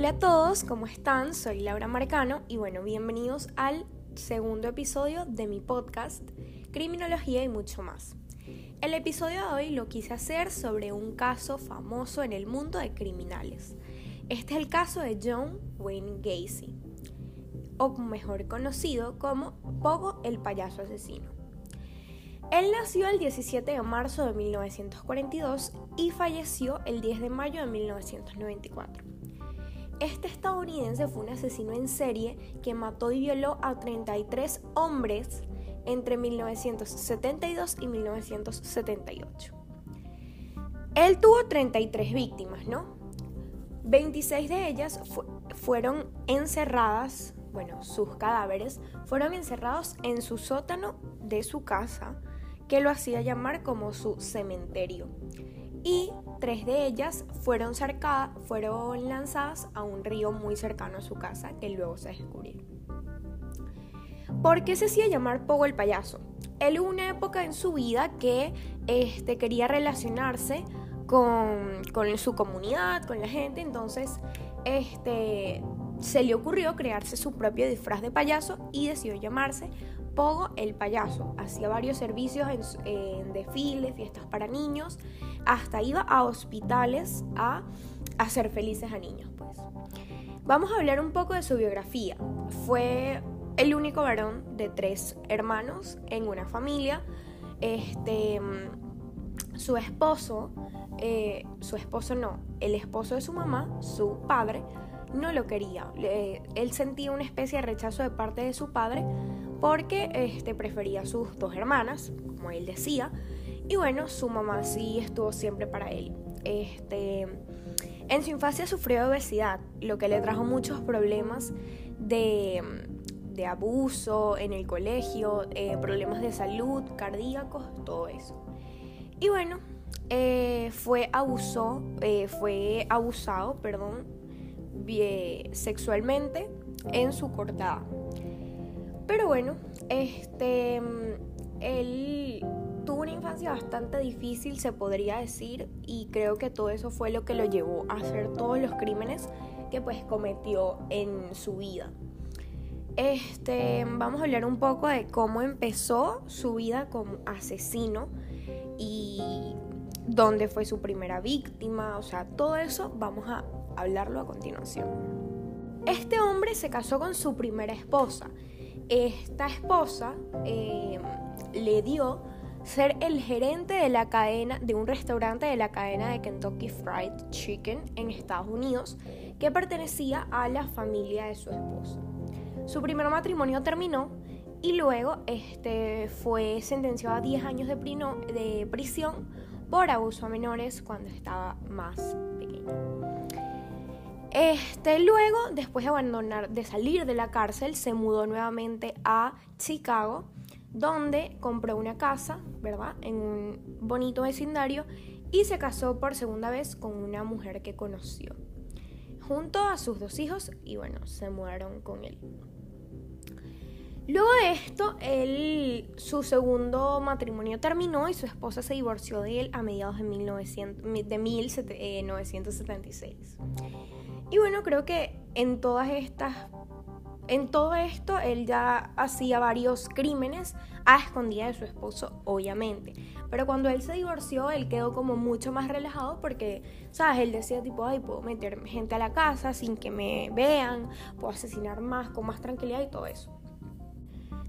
Hola a todos, ¿cómo están? Soy Laura Marcano y bueno, bienvenidos al segundo episodio de mi podcast, Criminología y mucho más. El episodio de hoy lo quise hacer sobre un caso famoso en el mundo de criminales. Este es el caso de John Wayne Gacy, o mejor conocido como Pogo el payaso asesino. Él nació el 17 de marzo de 1942 y falleció el 10 de mayo de 1994. Este estadounidense fue un asesino en serie que mató y violó a 33 hombres entre 1972 y 1978. Él tuvo 33 víctimas, ¿no? 26 de ellas fueron encerradas, bueno, sus cadáveres fueron encerrados en su sótano de su casa, que lo hacía llamar como su cementerio y tres de ellas fueron, fueron lanzadas a un río muy cercano a su casa que luego se descubrió. ¿Por qué se hacía llamar Pogo el payaso? Él hubo una época en su vida que este, quería relacionarse con, con, su comunidad, con la gente, entonces este, se le ocurrió crearse su propio disfraz de payaso y decidió llamarse Pogo el payaso. Hacía varios servicios en, desfiles, fiestas para niños, hasta iba a hospitales a hacer felices a niños. Pues. Vamos a hablar un poco de su biografía. Fue el único varón de tres hermanos en una familia. Este, su esposo, eh, su esposo no, el esposo de su mamá, su padre, no lo quería. él sentía una especie de rechazo de parte de su padre porque este, prefería a sus dos hermanas, como él decía, y bueno, su mamá sí estuvo siempre para él. Este, en su infancia sufrió obesidad, lo que le trajo muchos problemas de, de abuso en el colegio, eh, problemas de salud, cardíacos, todo eso. Y bueno, eh, fue, abusó, eh, fue abusado perdón, sexualmente en su cortada. Pero bueno, este, él tuvo una infancia bastante difícil, se podría decir, y creo que todo eso fue lo que lo llevó a hacer todos los crímenes que pues cometió en su vida. Este, vamos a hablar un poco de cómo empezó su vida como asesino y dónde fue su primera víctima, o sea, todo eso vamos a hablarlo a continuación. Este hombre se casó con su primera esposa esta esposa eh, le dio ser el gerente de la cadena de un restaurante de la cadena de Kentucky Fried Chicken en Estados Unidos que pertenecía a la familia de su esposa. Su primer matrimonio terminó y luego este, fue sentenciado a 10 años de, de prisión por abuso a menores cuando estaba más. Este, luego, después de abandonar, de salir de la cárcel, se mudó nuevamente a Chicago, donde compró una casa, ¿verdad? En un bonito vecindario y se casó por segunda vez con una mujer que conoció, junto a sus dos hijos y bueno, se mudaron con él. Luego de esto, su segundo matrimonio terminó y su esposa se divorció de él a mediados de, 1900, de 1976. Y bueno, creo que en todas estas, en todo esto, él ya hacía varios crímenes a escondida de su esposo, obviamente. Pero cuando él se divorció, él quedó como mucho más relajado porque, ¿sabes? Él decía tipo, ay, puedo meter gente a la casa sin que me vean, puedo asesinar más, con más tranquilidad y todo eso.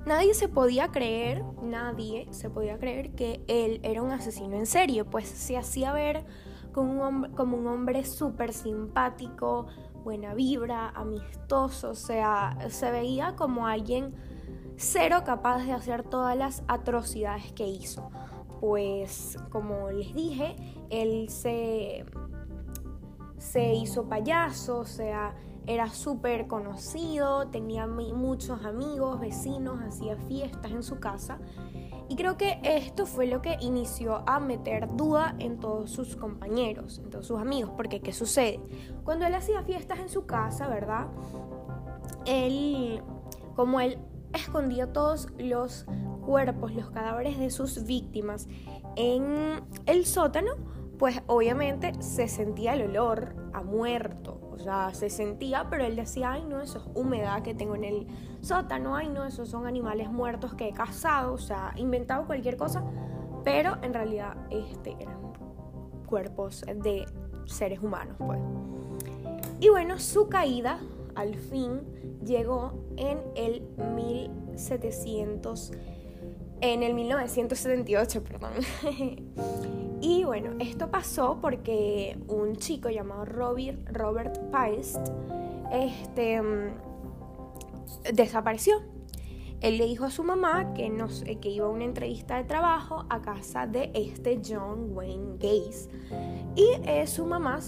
Nadie se podía creer, nadie se podía creer que él era un asesino en serio, pues se hacía ver como un hombre, súper simpático, buena vibra, amistoso, o sea, se veía como alguien cero capaz de hacer todas las atrocidades que hizo. Pues como les dije, él se, se hizo payaso, o sea, era súper conocido, tenía muchos amigos, vecinos, hacía fiestas en su casa y creo que esto fue lo que inició a meter duda en todos sus compañeros, en todos sus amigos, porque ¿qué sucede? Cuando él hacía fiestas en su casa, ¿verdad? Él, como él escondía todos los cuerpos, los cadáveres de sus víctimas en el sótano, pues obviamente se sentía el olor a muerto O sea, se sentía, pero él decía, ay no, eso es humedad que tengo en el sótano, ay no, esos son animales muertos que he cazado, o sea, inventado cualquier cosa, pero en realidad este, eran cuerpos de seres humanos, pues. Y bueno, su caída al fin llegó en el 1700 en el 1978, perdón. y bueno, esto pasó porque un chico llamado Robert, Robert Paist este, mm, desapareció. Él le dijo a su mamá que, que iba a una entrevista de trabajo a casa de este John Wayne Gaze. Y eh, su mamá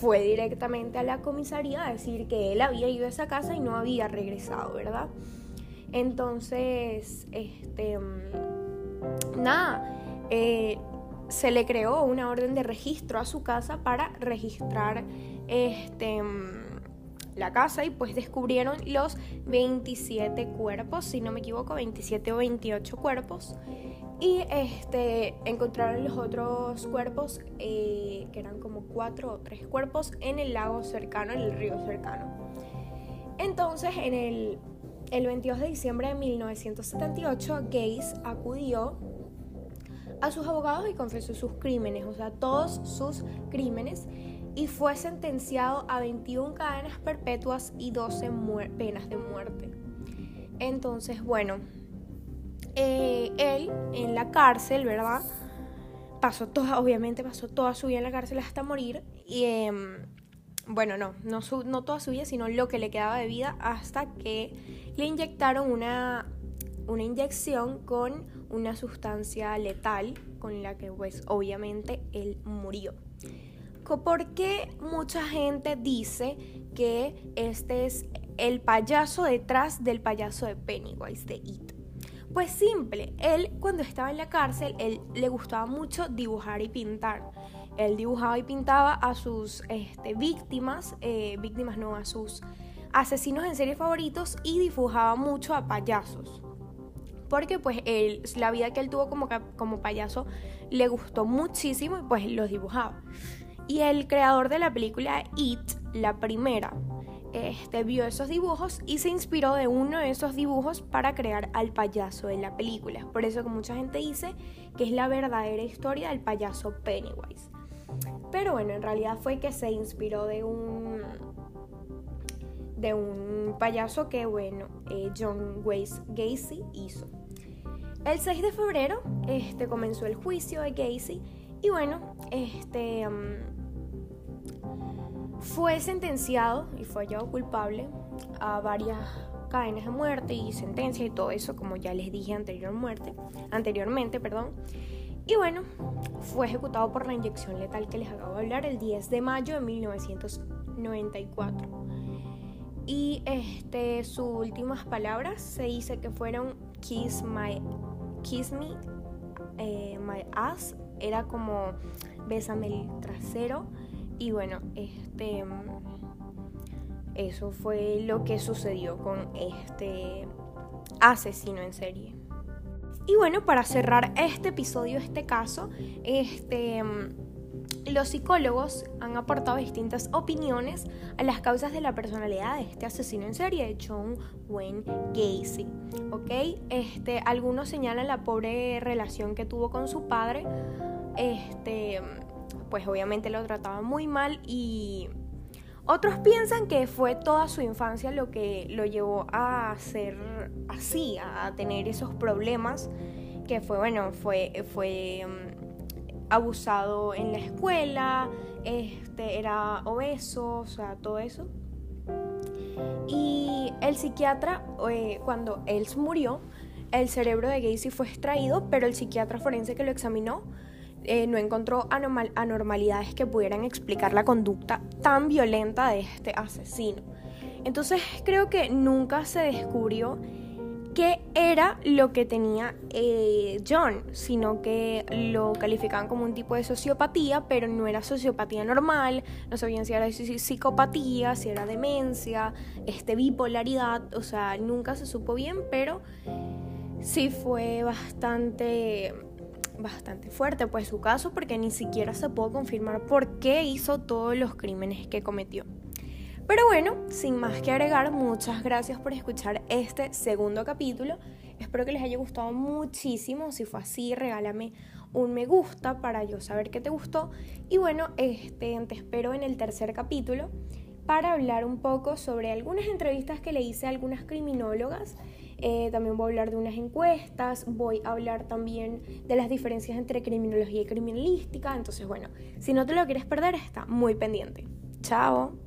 fue directamente a la comisaría a decir que él había ido a esa casa y no había regresado, ¿verdad? Entonces, este, mm, nada, eh, se le creó una orden de registro a su casa para registrar este, la casa y pues descubrieron los 27 cuerpos, si no me equivoco, 27 o 28 cuerpos. Y este, encontraron los otros cuerpos, eh, que eran como cuatro o tres cuerpos, en el lago cercano, en el río cercano. Entonces, en el el 22 de diciembre de 1978, Gaze acudió a sus abogados y confesó sus crímenes, o sea, todos sus crímenes, y fue sentenciado a 21 cadenas perpetuas y 12 penas de muerte. Entonces, bueno, eh, él en la cárcel, ¿verdad? Pasó toda, obviamente pasó toda su vida en la cárcel hasta morir. Y em, bueno, no, no, no toda su vida, sino lo que le quedaba de vida hasta que le inyectaron una, una inyección con una sustancia letal con la que pues obviamente él murió. ¿Por qué mucha gente dice que este es el payaso detrás del payaso de Pennywise de It? Pues simple, él cuando estaba en la cárcel, él le gustaba mucho dibujar y pintar. Él dibujaba y pintaba a sus este, víctimas, eh, víctimas no, a sus asesinos en serie favoritos y dibujaba mucho a payasos. Porque pues la vida que él tuvo como, como payaso le gustó muchísimo y pues los dibujaba. Y el creador de la película It, la primera, este, vio esos dibujos y se inspiró de uno de esos dibujos para crear al payaso de la película. Por eso que mucha gente dice que es la verdadera historia del payaso Pennywise. Pero bueno, en realidad fue que se inspiró de un de un payaso que bueno, eh, John Wayne Gacy hizo. El 6 de febrero este, comenzó el juicio de Gacy y bueno, este um, fue sentenciado y fue hallado culpable a varias cadenas de muerte y sentencia y todo eso, como ya les dije anterior muerte, anteriormente. Perdón. Y bueno, fue ejecutado por la inyección letal que les acabo de hablar el 10 de mayo de 1994. Y este, sus últimas palabras se dice que fueron Kiss my, kiss me, eh, my ass, era como bésame el trasero. Y bueno, este, eso fue lo que sucedió con este asesino en serie. Y bueno, para cerrar este episodio, este caso, este, los psicólogos han aportado distintas opiniones a las causas de la personalidad de este asesino en serie, de John Wayne Gacy. ¿ok? Este, algunos señalan la pobre relación que tuvo con su padre. Este, pues obviamente lo trataba muy mal y otros piensan que fue toda su infancia lo que lo llevó a ser así, a tener esos problemas, que fue, bueno, fue, fue mm, abusado en la escuela, este, era obeso, o sea, todo eso. Y el psiquiatra, eh, cuando él murió, el cerebro de Gacy fue extraído, pero el psiquiatra forense que lo examinó eh, no encontró anormalidades que pudieran explicar la conducta tan violenta de este asesino. Entonces creo que nunca se descubrió qué era lo que tenía eh, John, sino que lo calificaban como un tipo de sociopatía, pero no era sociopatía normal, no sabían si era psicopatía, si era demencia, este, bipolaridad, o sea, nunca se supo bien, pero sí fue bastante bastante fuerte pues su caso porque ni siquiera se pudo confirmar por qué hizo todos los crímenes que cometió. Pero bueno, sin más que agregar, muchas gracias por escuchar este segundo capítulo. Espero que les haya gustado muchísimo. Si fue así, regálame un me gusta para yo saber que te gustó. Y bueno, este, te espero en el tercer capítulo para hablar un poco sobre algunas entrevistas que le hice a algunas criminólogas. Eh, también voy a hablar de unas encuestas, voy a hablar también de las diferencias entre criminología y criminalística. Entonces, bueno, si no te lo quieres perder, está muy pendiente. Chao.